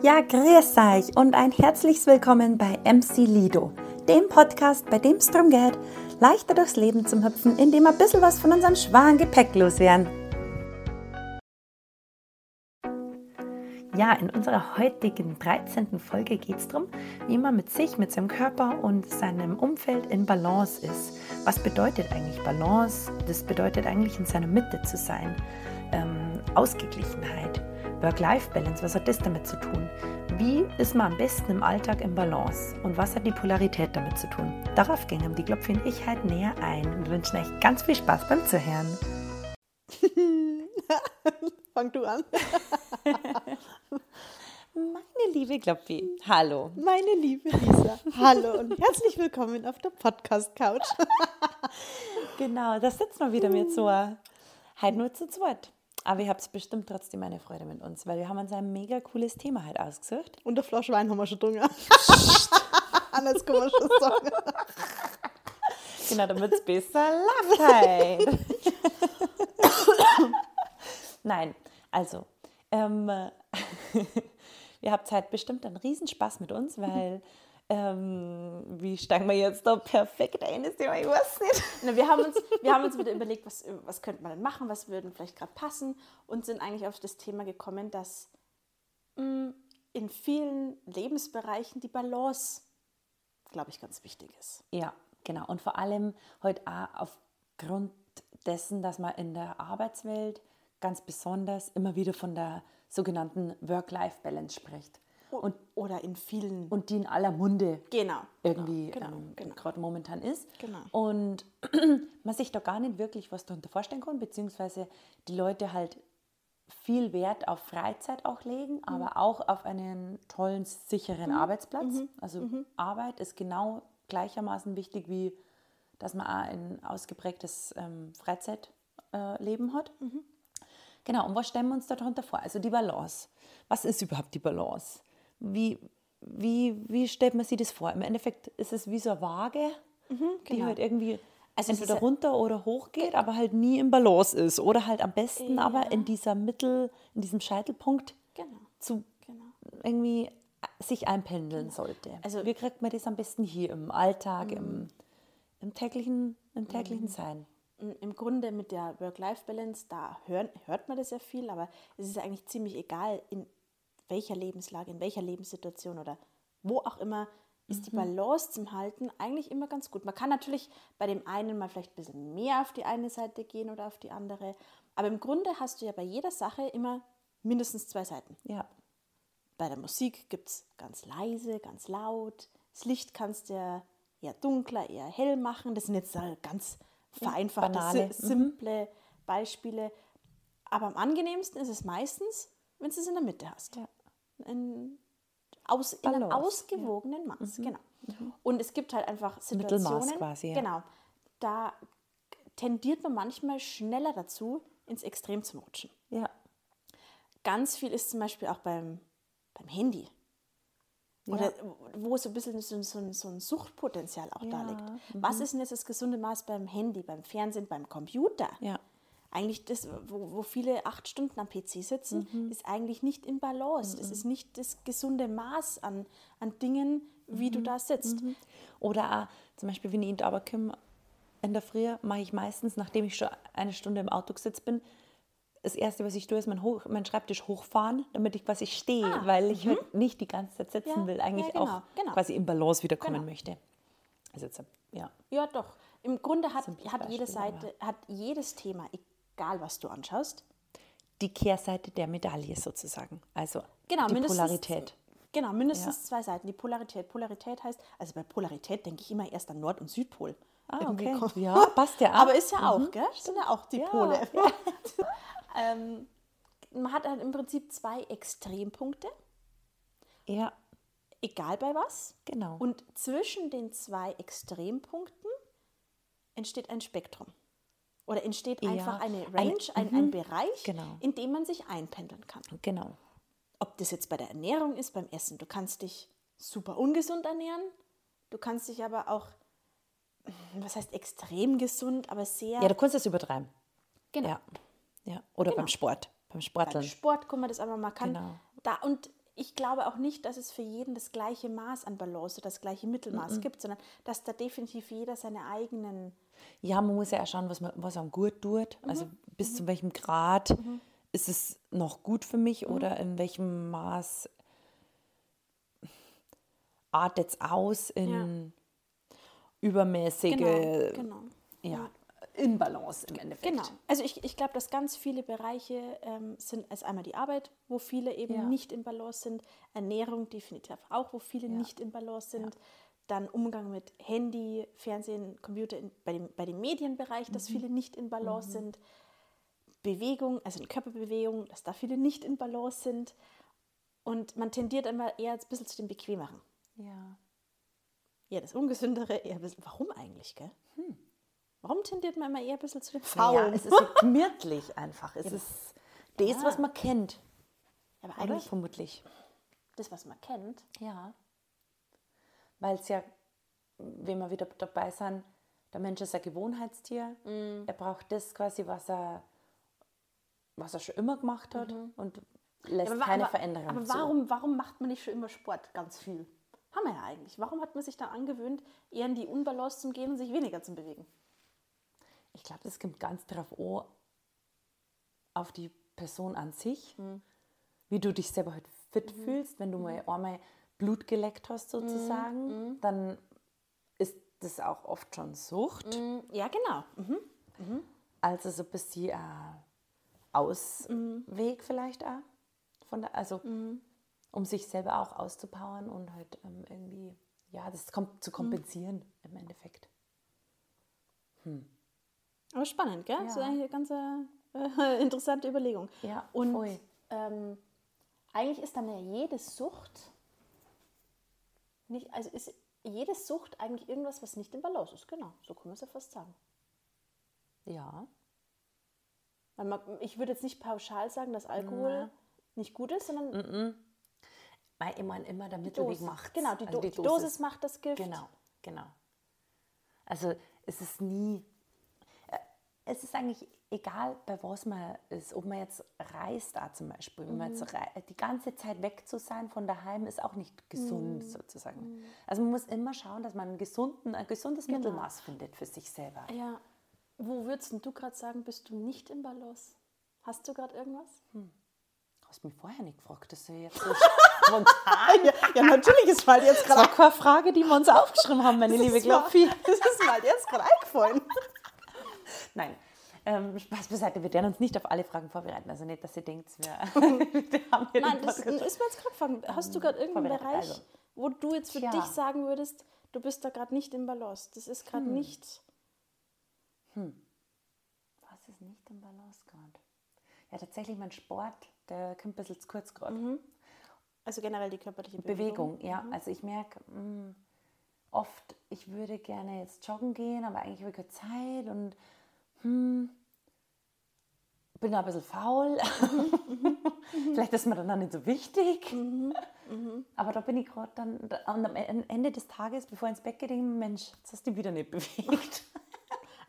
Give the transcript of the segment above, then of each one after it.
Ja, grüß euch und ein herzliches Willkommen bei MC Lido, dem Podcast, bei dem es darum geht, leichter durchs Leben zu hüpfen, indem wir ein bisschen was von unserem schweren Gepäck loswerden. Ja, in unserer heutigen 13. Folge geht es darum, wie man mit sich, mit seinem Körper und seinem Umfeld in Balance ist. Was bedeutet eigentlich Balance? Das bedeutet eigentlich in seiner Mitte zu sein. Ähm, Ausgeglichenheit. Work-Life-Balance, was hat das damit zu tun? Wie ist man am besten im Alltag im Balance? Und was hat die Polarität damit zu tun? Darauf gingen die Klopfi und ich halt näher ein und wünschen euch ganz viel Spaß beim Zuhören. Fang du an. Meine liebe Klopfi, hallo. Meine liebe Lisa, hallo und herzlich willkommen auf der Podcast-Couch. genau, da sitzen wir wieder mit so, halt nur zu zweit. Aber ihr habt bestimmt trotzdem eine Freude mit uns, weil wir haben uns ein mega cooles Thema halt ausgesucht. Und der Flasche Wein haben wir schon drungen. Anders kann man schon sagen. Genau, damit es besser halt. Nein, also, ähm, ihr habt halt bestimmt einen Riesenspaß mit uns, weil ähm, wie steigen wir jetzt da perfekt ein? Ist Thema? Ich weiß nicht. Na, wir, haben uns, wir haben uns wieder überlegt, was, was könnte man denn machen, was würde vielleicht gerade passen und sind eigentlich auf das Thema gekommen, dass mh, mm, in vielen Lebensbereichen die Balance, glaube ich, ganz wichtig ist. Ja, genau. Und vor allem heute auch aufgrund dessen, dass man in der Arbeitswelt ganz besonders immer wieder von der sogenannten Work-Life-Balance spricht. Und, oder in vielen. Und die in aller Munde genau, irgendwie genau, ähm, genau. gerade momentan ist. Genau. Und man sich da gar nicht wirklich was darunter vorstellen kann, beziehungsweise die Leute halt viel Wert auf Freizeit auch legen, mhm. aber auch auf einen tollen, sicheren mhm. Arbeitsplatz. Mhm. Also mhm. Arbeit ist genau gleichermaßen wichtig, wie dass man auch ein ausgeprägtes ähm, Freizeitleben äh, hat. Mhm. Genau, und was stellen wir uns darunter vor? Also die Balance. Was ist überhaupt die Balance? Wie, wie, wie stellt man sich das vor? Im Endeffekt ist es wie so eine Waage, mhm, die genau. halt irgendwie Also entweder runter oder hoch geht, aber halt nie im Balance ist. Oder halt am besten Ja. aber in dieser Mittel, in diesem Scheitelpunkt Genau, zu genau. irgendwie sich einpendeln sollte. Also- wie kriegt man das am besten hier im Alltag, im, im täglichen, im täglichen Mhm. Sein? Im Grunde mit der Work-Life-Balance, da hören, hört man das ja viel, aber es ist eigentlich ziemlich egal, in welcher Lebenslage, in welcher Lebenssituation oder wo auch immer, ist die Balance zum Halten eigentlich immer ganz gut. Man kann natürlich bei dem einen mal vielleicht ein bisschen mehr auf die eine Seite gehen oder auf die andere, aber im Grunde hast du ja bei jeder Sache immer mindestens zwei Seiten. Ja, Bei der Musik gibt es ganz leise, ganz laut. Das Licht kannst du ja eher dunkler, eher hell machen. Das sind jetzt ganz vereinfachte, banale. Mhm. simple Beispiele. Aber am angenehmsten ist es meistens, wenn du es in der Mitte hast. Ja. In, aus, in einem ausgewogenen Maß, genau. Und es gibt halt einfach Mittelmaß Situationen, quasi, ja. genau, da tendiert man manchmal schneller dazu, ins Extrem zu rutschen. ja, Ganz viel ist zum Beispiel auch beim, beim Handy. Oder wo so ein bisschen so, so, so ein Suchtpotenzial auch da Ja, liegt. Was ist denn jetzt das gesunde Maß beim Handy, beim Fernsehen, beim Computer? ja. Eigentlich das, wo, wo viele acht Stunden am PC sitzen, Mhm. ist eigentlich nicht im Balance. Das ist nicht das gesunde Maß an, an Dingen, wie Mhm. du da sitzt. Oder auch, zum Beispiel, wenn ich in die Arbeit komme, in der Früh mache ich meistens, nachdem ich schon eine Stunde im Auto gesetzt bin, das Erste, was ich tue, ist mein, Hoch, mein Schreibtisch hochfahren, damit ich quasi stehe, Ah, weil ich halt nicht die ganze Zeit sitzen Ja, will, eigentlich ja, genau, auch genau. quasi im Balance wiederkommen Genau. möchte. Also jetzt, ja. Ja, doch. Im Grunde hat, hat jede Beispiel, Seite, hat jedes Thema, egal was du anschaust, Die Kehrseite der Medaille sozusagen. Also Genau, die Polarität. Genau, mindestens zwei Seiten. Die Polarität. Polarität heißt, also bei Polarität denke ich immer erst an Nord- und Südpol. Ah, Irgendwie okay. kommt- Ja, passt ja auch. Aber ist ja auch, gell? Sind ja auch die Ja, Pole. ähm, man hat halt im Prinzip zwei Extrempunkte, Ja, egal bei was. genau. Und zwischen den zwei Extrempunkten entsteht ein Spektrum. Oder entsteht Ja, einfach eine ein- Range, ein, ein Bereich, genau. in dem man sich einpendeln kann. genau. ob das jetzt bei der Ernährung ist, beim Essen. Du kannst dich super ungesund ernähren, du kannst dich aber auch, was heißt extrem gesund, aber sehr. Ja, du kannst das übertreiben. genau. Ja. ja. Oder Genau. beim Sport. Beim Beim Sporteln. Sport kann man das aber, man kann Genau. da und ich glaube auch nicht, dass es für jeden das gleiche Maß an Balance oder das gleiche Mittelmaß gibt, sondern dass da definitiv jeder seine eigenen. Ja, man muss ja auch schauen, was, man, was einem gut tut. Also bis zu welchem Grad ist es noch gut für mich oder in welchem Maß artet es aus in übermäßige Genau, genau. ja, Inbalance im Endeffekt. Genau. Also ich, ich glaube, dass ganz viele Bereiche ähm, sind, als einmal die Arbeit, wo viele eben Ja. nicht in Balance sind, Ernährung definitiv auch, wo viele nicht in Balance sind, dann Umgang mit Handy, Fernsehen, Computer in, bei, dem, bei dem Medienbereich, Mhm. dass viele nicht in Balance sind, Bewegung, also in Körperbewegung, dass da viele nicht in Balance sind und man tendiert immer eher ein bisschen zu dem Bequemeren. Ja. Eher das Ungesündere, eher ein bisschen, warum eigentlich, gell? Warum tendiert man immer eher ein bisschen zu dem Ja, Faulen? es ist so gemütlich einfach. Es ist das, was man kennt. aber Oder? eigentlich Vermutlich. das, was man kennt, Ja. Weil es ja, wenn wir wieder dabei sind, der Mensch ist ein Gewohnheitstier. Er braucht das quasi, was er, was er schon immer gemacht hat und lässt Aber keine aber, Veränderung Aber zu. warum, warum macht man nicht schon immer Sport ganz viel? Haben wir ja eigentlich. Warum hat man sich dann angewöhnt, eher in die Unbalance zu gehen und sich weniger zu bewegen? Ich glaube, das kommt ganz darauf an, auf die Person an sich, wie du dich selber halt fit fühlst. Wenn du mal einmal Blut geleckt hast sozusagen, dann ist das auch oft schon Sucht. Ja, genau. Mhm. Also so ein bisschen äh, Ausweg vielleicht auch. Von der, also um sich selber auch auszupowern und halt ähm, irgendwie, ja, das kommt zu kompensieren im Endeffekt. Aber spannend, gell? Ja. Das ist eigentlich eine ganz äh, interessante Überlegung. Ja, Und ähm, eigentlich ist dann ja jede Sucht nicht, also ist jede Sucht eigentlich irgendwas, was nicht in Balance ist. Genau, so kann man es ja fast sagen. Ja. Weil ich würde jetzt nicht pauschal sagen, dass Alkohol nicht gut ist, sondern Weil ich meine, immer der Mittelweg Dosis. macht. Genau, die, also die Dosis. macht das Gift. Genau, genau. Also es ist nie, äh, es ist eigentlich egal, bei was man ist. Ob man jetzt reist da zum Beispiel, wenn man Mhm. jetzt die ganze Zeit weg zu sein von daheim ist auch nicht gesund Mhm. sozusagen. Also man muss immer schauen, dass man gesunden, ein gesundes Genau. Mittelmaß findet für sich selber. Ja. Wo würdest du gerade sagen, bist du nicht im Balance? Hast du gerade irgendwas? Hast mich vorher nicht gefragt, das ist ja jetzt so spontan. Ja, ja, natürlich ist mal jetzt Das war keine Frage, die wir uns aufgeschrieben haben, meine liebe Glopfi. Das ist mal jetzt gerade eingefallen. Nein, ähm, Spaß beiseite, wir werden uns nicht auf alle Fragen vorbereiten. Also nicht, dass ihr denkt, wir, wir haben hier Nein, das ist mir jetzt gerade gefragt. Hast du gerade irgendeinen Bereich, also. wo du jetzt für Tja. dich sagen würdest, du bist da gerade nicht im Balance? Das ist gerade nicht. Was ist nicht im Balance gerade? Ja, tatsächlich mein Sport, der kommt ein bisschen zu kurz gerade. Also generell die körperliche Bewegung. Bewegung, ja. Also ich merke mh, oft, ich würde gerne jetzt joggen gehen, aber eigentlich habe ich keine Zeit und hm, bin da ein bisschen faul. Vielleicht ist mir dann auch nicht so wichtig. Aber da bin ich gerade dann, da- und am Ende des Tages, bevor ich ins Bett gehe, denke ich, mir, Mensch, jetzt hast du dich wieder nicht bewegt.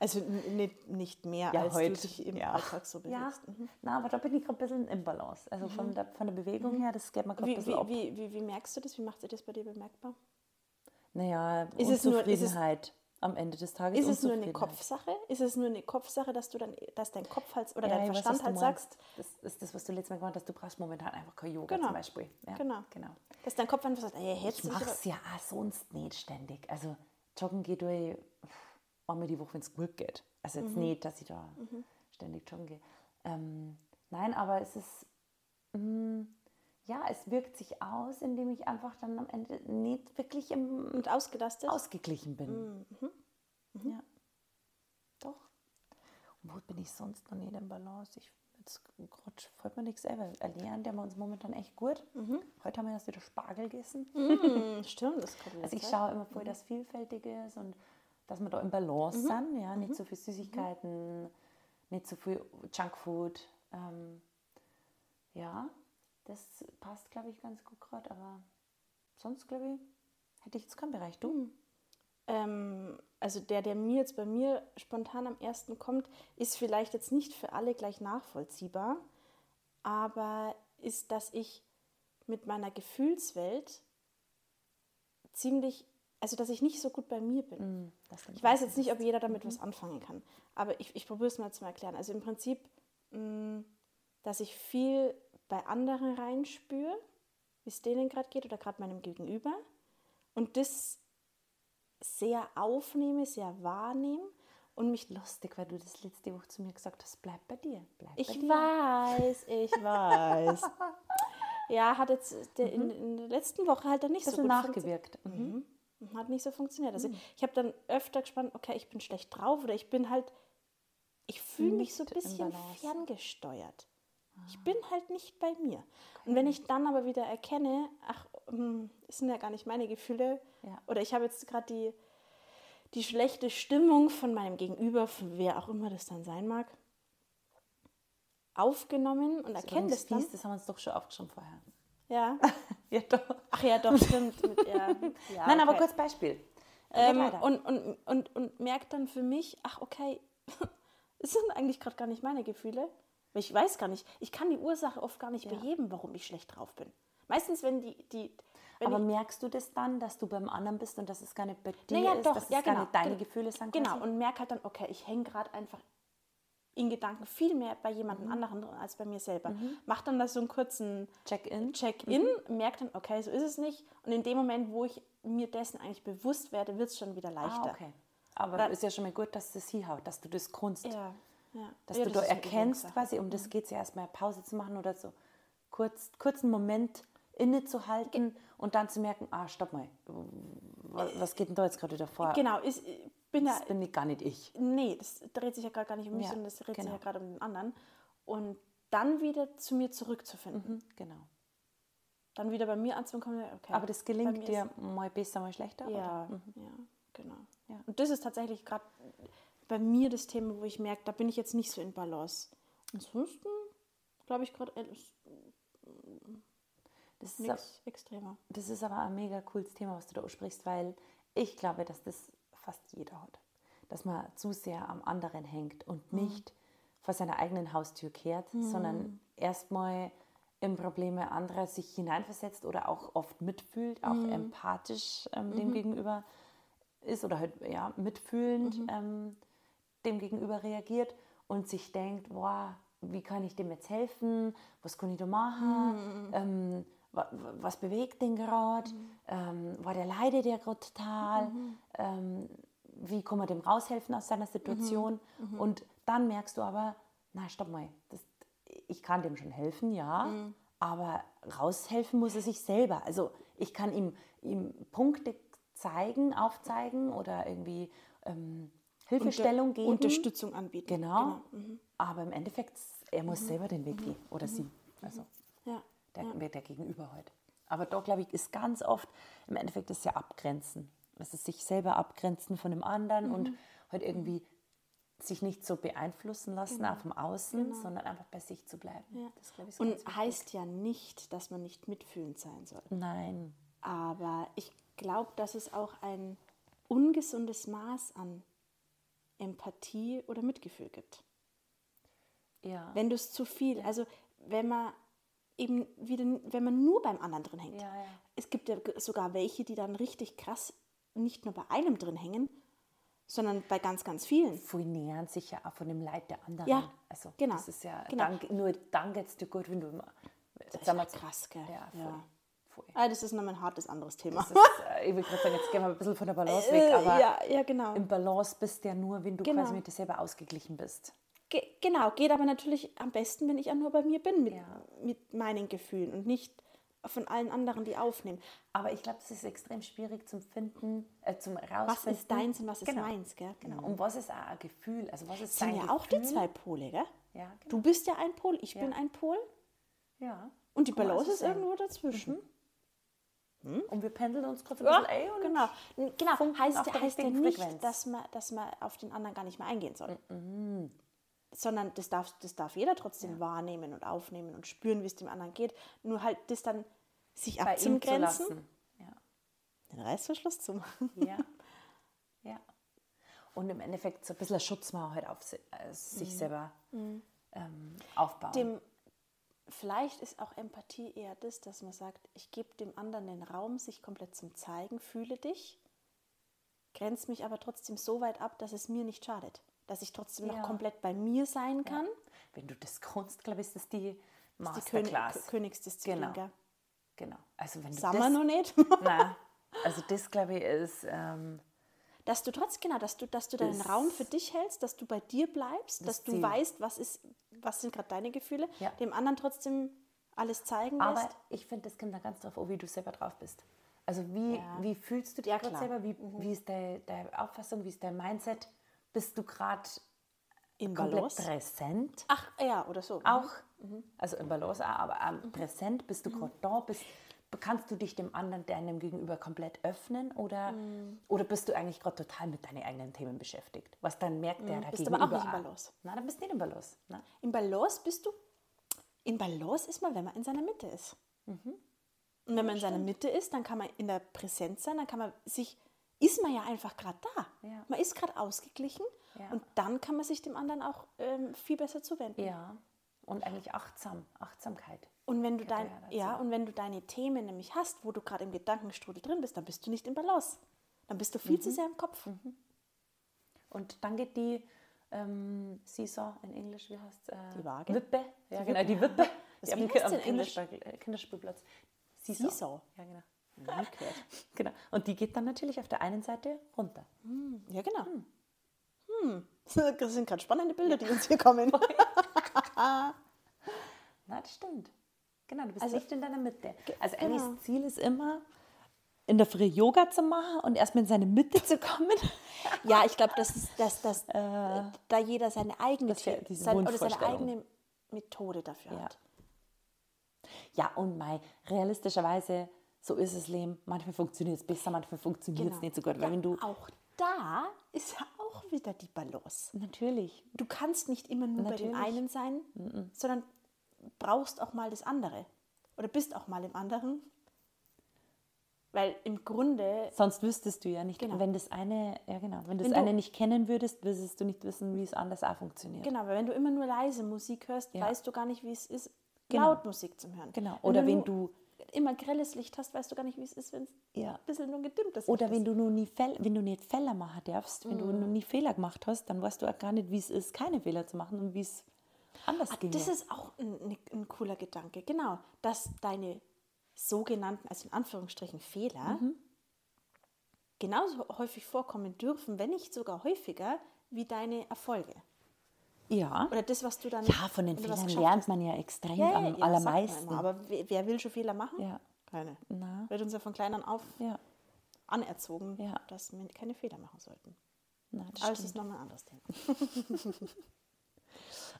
Also nicht, nicht mehr, Ja, als heute, du dich im ja. Alltag so Ja, bewegst. Mhm. na, aber da bin ich gerade ein bisschen im Balance. Also von, der, von der Bewegung her, das geht mir gerade ein Wie, bisschen wie, wie, wie, wie merkst du das? Wie macht sich das bei dir bemerkbar? Naja, Ist es nur- ist es- Unzufriedenheit am Ende des Tages. Ist es nur eine. Kopfsache? Ist es nur eine Kopfsache, dass du dann, dass dein Kopf halt oder Ja, dein weiß, Verstand was halt sagst. Das ist das, was du letztes Mal gemeint hast. Du brauchst momentan einfach kein Yoga Genau. zum Beispiel. Ja, Genau. genau. dass dein Kopf einfach sagt, ey, hättest Ich es ja auch sonst nicht ständig. Also joggen geht ich einmal die Woche, wenn es gut geht. Also jetzt nicht, dass ich da ständig joggen gehe. Ähm, nein, aber es ist, mm, ja, es wirkt sich aus, indem ich einfach dann am Ende nicht wirklich im, und ausgelastet? ausgeglichen bin. Ja, doch. Und wo bin ich sonst noch nicht im Balance? Ich, jetzt gerade fällt mir nichts selber. Ernähren, der wir uns momentan echt gut. Heute haben wir erst wieder Spargel gegessen. Hm, stimmt, das kommt Also ich schaue immer voll, dass vielfältig ist und dass wir da im Balance sind. Ja, nicht so viel Süßigkeiten, nicht so viel Junkfood. Ähm, ja, das passt, glaube ich, ganz gut gerade. Aber sonst, glaube ich, hätte ich jetzt keinen Bereich. Du? ähm, also der, der mir jetzt bei mir spontan am ersten kommt, ist vielleicht jetzt nicht für alle gleich nachvollziehbar, aber ist, dass ich mit meiner Gefühlswelt ziemlich, also dass ich nicht so gut bei mir bin. Mm. Ich weiß jetzt nicht, ob jeder damit was anfangen kann, aber ich, ich probiere es mal zu erklären. Also im Prinzip, mh, dass ich viel bei anderen reinspüre, wie es denen gerade geht oder gerade meinem Gegenüber und das sehr aufnehme, sehr wahrnehme und mich Lustig, weil du das letzte Woche zu mir gesagt hast, bleib bei dir. Bleib Ich bei dir. weiß, ich weiß. ja, hat jetzt der, in, in der letzten Woche halt dann nicht Ein so gut nachgewirkt. Mhm. Mhm. Hat nicht so funktioniert. Also ich habe dann öfter gespannt, okay, ich bin schlecht drauf oder ich bin halt, ich fühle mich so ein bisschen Balance. Ich bin halt nicht bei mir. Und wenn ich dann aber wieder erkenne, ach, hm, es sind ja gar nicht meine Gefühle, Ja. oder ich habe jetzt gerade die, die schlechte Stimmung von meinem Gegenüber, von wer auch immer das dann sein mag, aufgenommen und erkenne das dann. fies, das haben wir uns doch schon aufgeschrieben vorher. Ja. Ja, doch. Ach ja, doch, stimmt. Mit, ja. Ja, Nein, aber okay. kurz Beispiel. Ähm, und, und, und, und merkt dann für mich, ach okay, es sind eigentlich gerade gar nicht meine Gefühle. Ich weiß gar nicht, ich kann die Ursache oft gar nicht beheben, warum ich schlecht drauf bin. Meistens, wenn die, die wenn aber ich, merkst du das dann, dass du beim anderen bist und dass es gar nicht bei dir Naja, ist, doch, dass es ja, gar genau, nicht deine gen- Gefühle sind? Genau, quasi? und merke halt dann, okay, ich hänge gerade einfach in Gedanken viel mehr bei jemand Mhm. anderen als bei mir selber. Mach dann da so einen kurzen Check-in. Check-in, merkt dann, okay, so ist es nicht. Und in dem Moment, wo ich mir dessen eigentlich bewusst werde, wird es schon wieder leichter. Ah, okay. Aber Dann- ist ja schon mal gut, dass das hinhaut, dass du das kunst. Ja, ja. Dass ja, du das da erkennst Übungssache. quasi, um das geht es ja erstmal Pause zu machen oder so kurz, kurzen Moment innezuhalten und dann zu merken, ah, stopp mal, was, was geht denn da jetzt gerade wieder vor? Genau, ist, bin da, Das bin ich gar nicht ich. nee, das dreht sich ja gerade gar nicht um mich, Ja, sondern das dreht sich genau. ja gerade um den anderen. Und dann wieder zu mir zurückzufinden. Mhm, genau. Dann wieder bei mir anzukommen, okay. Aber das gelingt dir mal besser, mal schlechter? Ja? Mhm. ja, genau. Ja. Und das ist tatsächlich gerade bei mir das Thema, wo ich merke, da bin ich jetzt nicht so in Balance. Ansonsten glaube ich gerade, äh, ist Das, ist, nichts extremer. das ist aber ein mega cooles Thema, was du da aussprichst, weil ich glaube, dass das fast jeder hat. Dass man zu sehr am anderen hängt und Mhm. nicht vor seiner eigenen Haustür kehrt, sondern erstmal in Probleme anderer sich hineinversetzt oder auch oft mitfühlt, auch Mhm. empathisch ähm, dem Gegenüber ist oder halt ja, mitfühlend Mhm. ähm, dem Gegenüber reagiert und sich denkt, boah, wie kann ich dem jetzt helfen? Was kann ich da machen? Mhm. Ähm, wa, wa- was bewegt den gerade? Ähm, war der leidet der gerade total? Mhm. Ähm, wie kann man dem raushelfen aus seiner Situation? Mhm. Und dann merkst du aber, na stopp mal, das, ich kann dem schon helfen, ja, Mhm. aber raushelfen muss er sich selber. Also ich kann ihm, ihm Punkte zeigen, aufzeigen oder irgendwie ähm, Hilfestellung geben. Unterstützung anbieten. Genau. mhm. Aber im Endeffekt, er muss selber den Weg gehen. Oder sie. Also Ja. der, der Gegenüber halt. Aber da, glaube ich, ist ganz oft, im Endeffekt ist ja abgrenzen. Das ist sich selber abgrenzen von dem anderen und halt irgendwie sich nicht so beeinflussen lassen auch vom Außen, sondern einfach bei sich zu bleiben. Ja. Das, ich, ist Und heißt ja nicht, dass man nicht mitfühlend sein soll. Nein. Aber ich glaube, dass es auch ein ungesundes Maß an Empathie oder Mitgefühl gibt. Ja. Wenn du es zu viel, also wenn man eben wieder, wenn man nur beim anderen drin hängt. Ja, ja. Es gibt ja sogar welche, die dann richtig krass nicht nur bei einem drin hängen, sondern bei ganz, ganz vielen. Viele nähern sich ja auch von dem Leid der anderen. Ja, also, genau, Das ist ja, genau. dann, nur dann geht es dir gut, wenn du immer. Das ist ja krass, gell? Ja, voll. Ja. Voll. Ah, das ist nochmal ein hartes anderes Thema. Ist, äh, ich will gerade sagen, jetzt gehen wir ein bisschen von der Balance weg, aber Äh, ja, ja, genau. im Balance bist du ja nur, wenn du Genau. quasi mit dir selber ausgeglichen bist. Ge genau, geht aber natürlich am besten, wenn ich ja nur bei mir bin mit, Ja. mit meinen Gefühlen und nicht von allen anderen, die aufnehmen. Aber ich glaube, das ist extrem schwierig zum Finden, äh, zum rausfinden. Was ist deins und was ist genau. meins, gell? Genau. Und was ist auch ein Gefühl? Also was ist sind ja auch die Gefühl? zwei Pole, gell? Ja, genau. Du bist ja ein Pol, ich Ja. bin ein Pol ja. und die Balance ist irgendwo dazwischen. Und wir pendeln uns gerade ein Ja, bisschen ein und genau. Genau. funken Heißt, heißt ja nicht, Frequenz. dass man, dass man auf den anderen gar nicht mehr eingehen soll. Sondern das darf, das darf jeder trotzdem wahrnehmen und aufnehmen und spüren, wie es dem anderen geht. Nur halt das dann sich bei zu abzugrenzen, lassen. Ja. den Reißverschluss zu machen. Ja. ja. Und im Endeffekt so ein bisschen eine Schutzmauer halt auf äh, sich selber ähm, aufbauen. Dem vielleicht ist auch Empathie eher das, dass man sagt, ich gebe dem anderen den Raum, sich komplett zum Zeigen, fühle dich, grenze mich aber trotzdem so weit ab, dass es mir nicht schadet. Dass ich trotzdem Ja. noch komplett bei mir sein kann. Wenn du das kannst, glaube ich, ist das die Das ist die König Masterclass. Königsdisziplin. Genau. Gell? Genau. Also wenn du Sagen wir das, noch nicht. Nein. Also das, glaube ich, ist... Ähm, Dass du trotz, genau, dass du, dass du deinen Das- Raum für dich hältst, dass du bei dir bleibst, dass du Ziel. weißt, was, ist, was sind gerade deine Gefühle, Ja. dem anderen trotzdem alles zeigen Aber lässt. ich finde, das kommt dann ganz drauf wie du selber drauf bist. Also wie, Ja. wie fühlst du dich Ja, gerade selber? Wie, wie ist deine, deine Auffassung? Wie ist dein Mindset? Bist du gerade Im komplett Balance. präsent? Ach, ja, oder so. Auch, also im Balance auch, aber ähm, präsent? Bist du gerade da? Bist, kannst du dich dem anderen, deinem Gegenüber komplett öffnen? Oder, oder bist du eigentlich gerade total mit deinen eigenen Themen beschäftigt? Was dann merkt der da bist Gegenüber aber auch nicht im Balance. Nein, dann bist du nicht im Balance. Nein. Im Balance bist du. In Balance ist man, wenn man in seiner Mitte ist. Mhm. Und wenn man in seiner Mitte ist, dann kann man in der Präsenz sein, dann kann man sich, ist man ja einfach gerade da. Ja. Man ist gerade ausgeglichen Ja. und dann kann man sich dem anderen auch ähm, viel besser zuwenden. Ja. Und eigentlich achtsam, Achtsamkeit. Und wenn du dein, ja und wenn du deine Themen nämlich hast, wo du gerade im Gedankenstrudel drin bist, dann bist du nicht im Balance. Dann bist du viel Mhm. zu sehr im Kopf. Und dann geht die ähm, Seesaw in Englisch, wie heißt äh, Die Waage? Wippe. Ja, Die genau, Wippe. die Wippe. Das- Die am heißt am die in Englisch? Kinderspiel- äh, Kinderspielplatz. Seesaw. Ja, genau. Genau. Und die geht dann natürlich auf der einen Seite runter. Ja, genau. Hm. Das sind gerade spannende Bilder, die uns hier kommen. Na, das stimmt. Genau, du bist Also- nicht in deiner Mitte. Also genau. eigentlich das Ziel ist immer, in der Früh Yoga zu machen und erstmal in seine Mitte zu kommen. Ja, ich glaube, dass, dass, dass äh, da jeder seine eigene, sein, oder seine eigene Methode dafür Ja. hat. Ja, und mei, realistischerweise, so ist das Leben. Manchmal funktioniert es besser, manchmal funktioniert es Genau. nicht so gut. Weil Ja, wenn du, auch da ist ja auch wieder die Balance. natürlich, Du kannst nicht immer nur bei dem Natürlich. einen sein, sondern brauchst auch mal das andere. Oder bist auch mal im anderen. Weil im Grunde, Sonst wüsstest du ja nicht, Genau. wenn das eine, ja genau, wenn das Wenn du- eine nicht kennen würdest, würdest du nicht wissen, wie es anders auch funktioniert. genau, weil wenn du immer nur leise Musik hörst, Ja. weißt du gar nicht, wie es ist, Genau. laut Musik zu hören. Genau. Oder wenn nur du- immer grelles Licht hast, weißt du gar nicht, wie es ist, wenn es Ja. ein bisschen nur gedimmtes Licht Oder wenn ist. du noch nie Fäll, wenn du nicht Fehler machen darfst, wenn Mhm. du noch nie Fehler gemacht hast, dann weißt du auch gar nicht, wie es ist, keine Fehler zu machen und wie es anders geht. Ah, Das ist auch ein, ein, ein cooler Gedanke, genau, dass deine sogenannten, also in Anführungsstrichen Fehler, Mhm. genauso häufig vorkommen dürfen, wenn nicht sogar häufiger, wie deine Erfolge. Ja. Oder das, was du dann. ja, von den Fehlern lernt man ja extrem ja, am ja, allermeisten. Immer. Aber wer, will schon Fehler machen? Ja. Keine. Na. Wird uns ja von klein an auf Ja, anerzogen, dass wir keine Fehler machen sollten. na, das Aber es ist nochmal ein anderes Thema.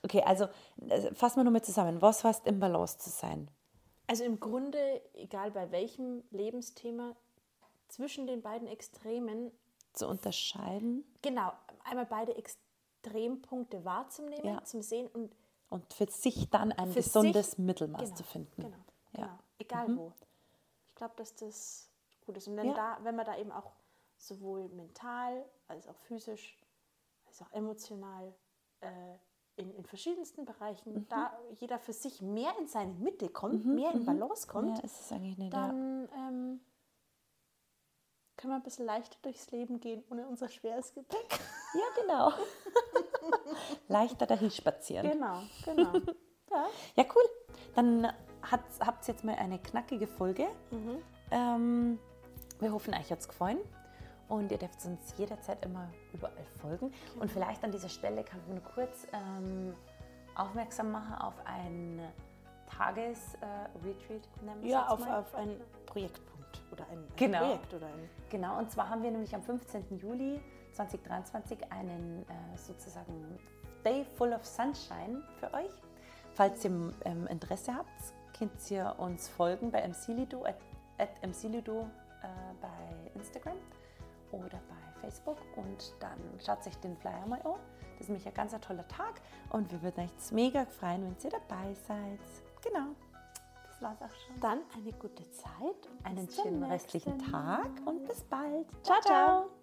Okay, also äh, fassen wir nochmal zusammen. Was heißt im Balance zu sein? Also im Grunde, egal bei welchem Lebensthema, zwischen den beiden Extremen Zu unterscheiden Genau, einmal beide Extrempunkte wahrzunehmen, Ja. zum Sehen und und für sich dann ein gesundes sich, Mittelmaß genau, zu finden. Genau, Ja. Mhm. genau. egal wo. Ich glaube, dass das gut ist. Und wenn, Ja. da, wenn man da eben auch sowohl mental als auch physisch, als auch emotional äh, in, in verschiedensten Bereichen, Mhm. da jeder für sich mehr in seine Mitte kommt, mehr in Balance kommt, Ja, ist es eigentlich nicht. Ja. dann ähm, können wir ein bisschen leichter durchs Leben gehen ohne unser schweres Gepäck. ja, genau. Leichter dahin spazieren. Genau, genau. ja. Ja, cool. Dann hat, habt ihr jetzt mal eine knackige Folge. Mhm. Ähm, wir hoffen, euch hat es gefallen. Und ihr dürft uns jederzeit immer überall folgen. Genau. Und vielleicht an dieser Stelle kann ich nur kurz ähm, aufmerksam machen auf ein Tages-Retreat. es Ja, auf, auf einen Projektpunkt oder ein, ein Genau. Projekt oder ein. Genau, und zwar haben wir nämlich am 15. Juli 2023 einen äh, sozusagen Day Full of Sunshine für euch. Falls ihr ähm, Interesse habt, könnt ihr uns folgen bei mclido, at, at mclido äh, bei Instagram oder bei Facebook und dann schaut euch den Flyer mal an. Das ist nämlich ein ganz toller Tag und wir würden uns mega freuen, wenn ihr dabei seid. Genau, das war's auch schon. Dann eine gute Zeit. und Einen schönen restlichen Tag und bis bald. Ciao, ciao.